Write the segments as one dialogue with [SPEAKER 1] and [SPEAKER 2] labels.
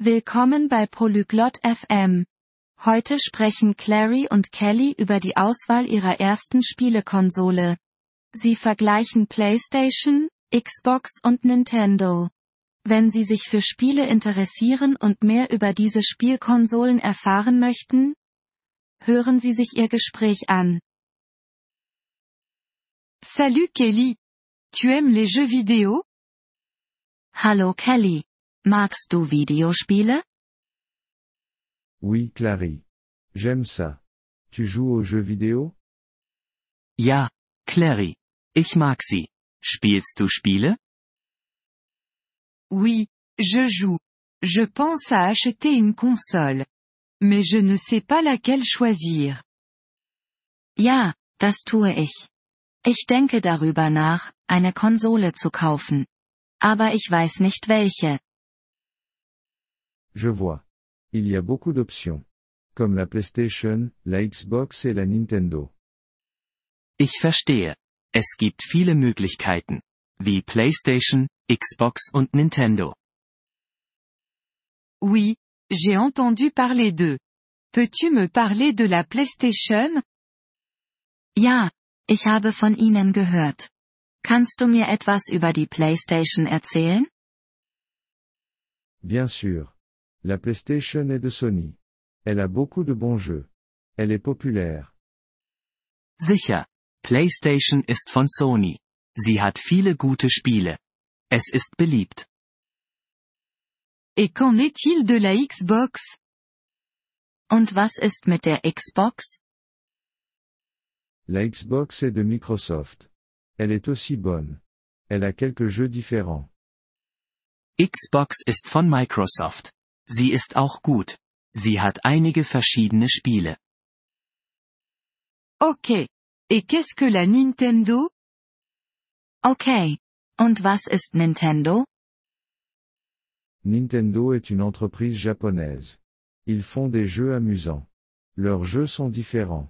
[SPEAKER 1] Willkommen bei Polyglot FM. Heute sprechen Clary und Kelly über die Auswahl ihrer ersten Spielekonsole. Sie vergleichen PlayStation, Xbox und Nintendo. Wenn Sie sich für Spiele interessieren und mehr über diese Spielkonsolen erfahren möchten, hören Sie sich Ihr Gespräch an.
[SPEAKER 2] Salut Kelly. Tu aimes les jeux vidéo?
[SPEAKER 1] Hallo Kelly. Magst du Videospiele?
[SPEAKER 3] Oui Clary. J'aime ça. Tu joues aux jeux vidéo?
[SPEAKER 4] Ja, Clary. Ich mag sie. Spielst du Spiele?
[SPEAKER 2] Oui, je joue. Je pense à acheter une console. Mais je ne sais pas laquelle choisir.
[SPEAKER 1] Ja, das tue ich. Ich denke darüber nach, eine Konsole zu kaufen. Aber ich weiß nicht welche.
[SPEAKER 3] Je vois. Il y a beaucoup d'options. Comme la PlayStation, la Xbox et la Nintendo.
[SPEAKER 4] Ich verstehe. Es gibt viele Möglichkeiten. Wie PlayStation, Xbox und Nintendo.
[SPEAKER 2] Oui, j'ai entendu parler d'eux. Peux-tu me parler de la PlayStation?
[SPEAKER 1] Ja, ich habe von ihnen gehört. Kannst du mir etwas über die PlayStation erzählen?
[SPEAKER 3] Bien sûr. La PlayStation est de Sony. Elle a beaucoup de bons jeux. Elle est populaire.
[SPEAKER 4] Sicher. PlayStation ist von Sony. Sie hat viele gute Spiele. Es ist beliebt.
[SPEAKER 2] Et qu'en est-il de la Xbox?
[SPEAKER 1] Und was ist mit der Xbox?
[SPEAKER 3] La Xbox est de Microsoft. Elle est aussi bonne. Elle a quelques jeux différents.
[SPEAKER 4] Xbox ist von Microsoft. Sie ist auch gut. Sie hat einige verschiedene Spiele.
[SPEAKER 2] Ok. Et qu'est-ce que la Nintendo?
[SPEAKER 1] Okay. Und was ist Nintendo?
[SPEAKER 3] Nintendo est une entreprise japonaise. Ils font des jeux amusants. Leurs jeux sont différents.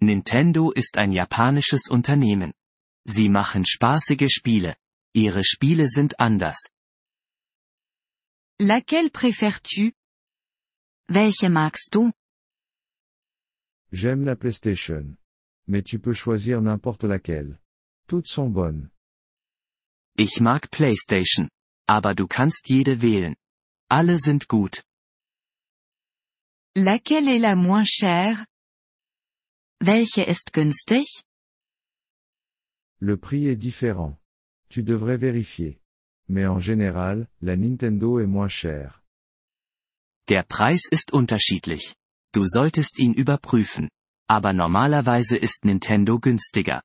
[SPEAKER 4] Nintendo ist ein japanisches Unternehmen. Sie machen spaßige Spiele. Ihre Spiele sind anders.
[SPEAKER 2] Laquelle préfères-tu?
[SPEAKER 1] Welche magst du?
[SPEAKER 3] J'aime la PlayStation. Mais tu peux choisir n'importe laquelle. Toutes sont bonnes.
[SPEAKER 4] Ich mag PlayStation. Aber du kannst jede wählen. Alle sind gut.
[SPEAKER 2] Laquelle est la moins chère?
[SPEAKER 1] Welche ist günstig?
[SPEAKER 3] Le prix est différent. Tu devrais vérifier. Mais en général, la Nintendo est moins chère.
[SPEAKER 4] Der Preis ist unterschiedlich. Du solltest ihn überprüfen. Aber normalerweise ist Nintendo günstiger.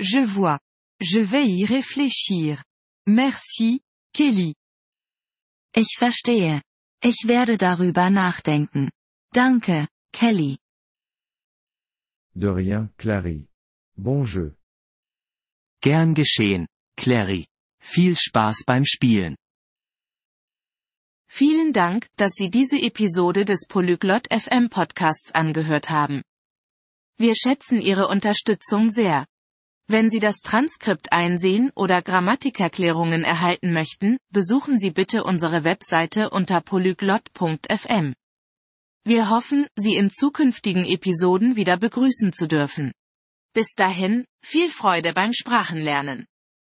[SPEAKER 2] Je vois. Je vais y réfléchir. Merci, Kelly.
[SPEAKER 1] Ich verstehe. Ich werde darüber nachdenken. Danke, Kelly.
[SPEAKER 3] De rien, Clary. Bon jeu.
[SPEAKER 4] Gern geschehen, Clary. Viel Spaß beim Spielen.
[SPEAKER 1] Vielen Dank, dass Sie diese Episode des Polyglot FM Podcasts angehört haben. Wir schätzen Ihre Unterstützung sehr. Wenn Sie das Transkript einsehen oder Grammatikerklärungen erhalten möchten, besuchen Sie bitte unsere Webseite unter polyglot.fm. Wir hoffen, Sie in zukünftigen Episoden wieder begrüßen zu dürfen. Bis dahin, viel Freude beim Sprachenlernen.